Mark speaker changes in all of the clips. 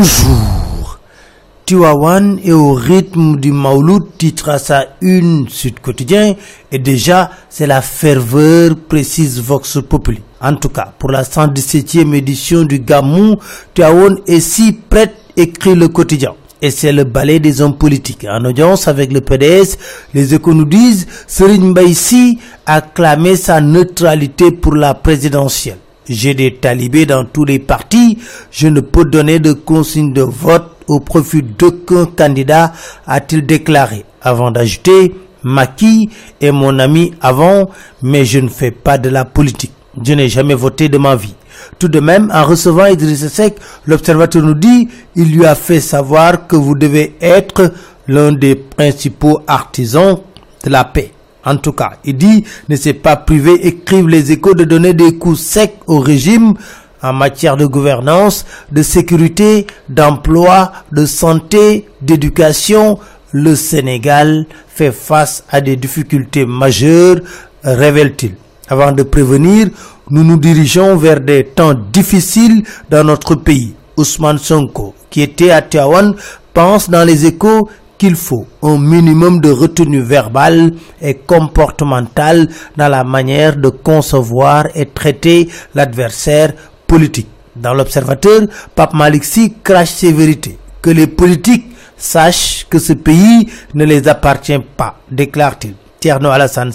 Speaker 1: Bonjour. Tiwawan est au rythme du Maouloud, titre à sa une Sud Quotidien, et déjà c'est la ferveur, précise Vox Populi. En tout cas, pour la 117e édition du Gamou, Tiwawan est si prête, écrit le quotidien. Et c'est le ballet des hommes politiques. En audience avec le PDS, les échos nous disent, Serine a clamé sa neutralité pour la présidentielle. J'ai des talibés dans tous les partis. Je ne peux donner de consigne de vote au profit d'aucun candidat, a-t-il déclaré, avant d'ajouter, Maki est mon ami avant, mais je ne fais pas de la politique. Je n'ai jamais voté de ma vie. Tout de même, en recevant Idriss Seck, l'observateur nous dit, il lui a fait savoir que vous devez être l'un des principaux artisans de la paix. En tout cas, il dit ne s'est pas privé, écrivent les échos, de donner des coups secs au régime en matière de gouvernance, de sécurité, d'emploi, de santé, d'éducation. Le Sénégal fait face à des difficultés majeures, révèle-t-il. Avant de prévenir, nous nous dirigeons vers des temps difficiles dans notre pays. Ousmane Sonko, qui était à Tiawan, pense dans les échos qu'il faut un minimum de retenue verbale et comportementale dans la manière de concevoir et traiter l'adversaire politique. Dans l'observateur, Pape Maliksi crache ses vérités. Que les politiques sachent que ce pays ne les appartient pas, déclare-t-il. Tierno Alassane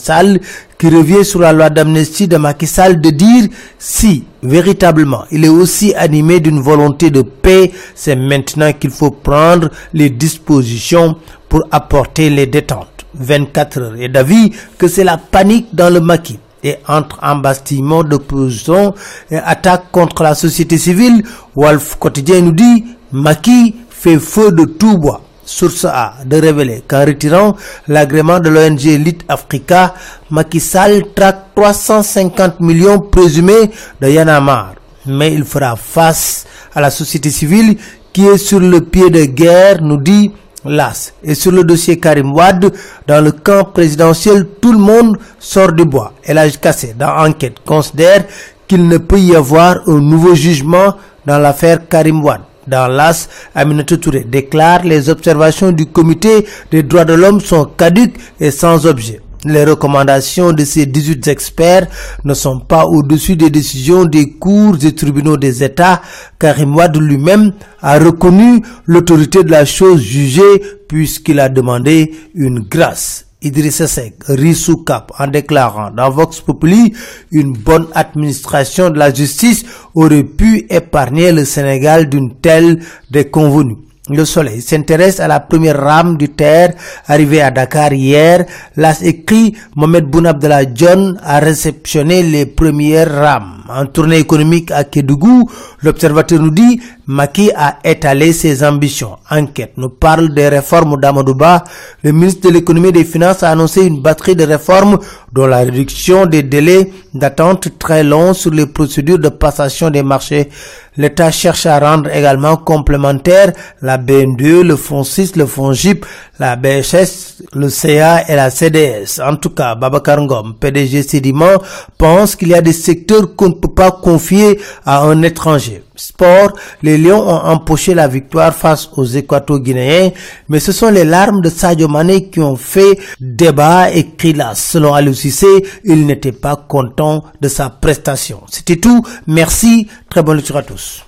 Speaker 1: qui revient sur la loi d'amnistie de Macky Sall de dire si véritablement il est aussi animé d'une volonté de paix, c'est maintenant qu'il faut prendre les dispositions pour apporter les détentes. 24 heures et d'avis que c'est la panique dans le maquis et entre embastillement d'opposition et attaque contre la société civile, Wolf Quotidien nous dit Maki fait feu de tout bois. Source A de révéler qu'en retirant l'agrément de l'ONG Lit Africa, Macky Sall traque 350 millions présumés de Yanamar. Mais il fera face à la société civile qui est sur le pied de guerre, nous dit l'AS. Et sur le dossier Karim Wad, dans le camp présidentiel, tout le monde sort du bois. Elage Cassé, dans Enquête, considère qu'il ne peut y avoir un nouveau jugement dans l'affaire Karim Wad dans l'AS, Aminata Touré déclare les observations du comité des droits de l'homme sont caduques et sans objet. Les recommandations de ces 18 experts ne sont pas au-dessus des décisions des cours et tribunaux des États. Karim Wad lui-même a reconnu l'autorité de la chose jugée puisqu'il a demandé une grâce. Idrissa Seck rit sous cap en déclarant dans Vox Populi une bonne administration de la justice aurait pu épargner le Sénégal d'une telle déconvenue. Le soleil s'intéresse à la première rame du terre arrivée à Dakar hier. L'as écrit Mohamed Boun Abdallah John a réceptionné les premières rames. En tournée économique à Kédougou, l'observateur nous dit Maki a étalé ses ambitions. Enquête nous parle des réformes d'Amadouba. Le ministre de l'économie et des finances a annoncé une batterie de réformes dont la réduction des délais d'attente très longs sur les procédures de passation des marchés. L'État cherche à rendre également complémentaires la BN2, le Fonds 6, le Fonds JIP, la BHS, le CA et la CDS. En tout cas, Babacar Ngom, PDG Sédiment, pense qu'il y a des secteurs qu'on ne peut pas confier à un étranger. Sport, les Lions ont empoché la victoire face aux Équato-Guinéens, mais ce sont les larmes de Sadio Mané qui ont fait débat et là. Selon Aliou Cissé, il n'était pas content de sa prestation. C'était tout. Merci. Très bonne lecture à tous.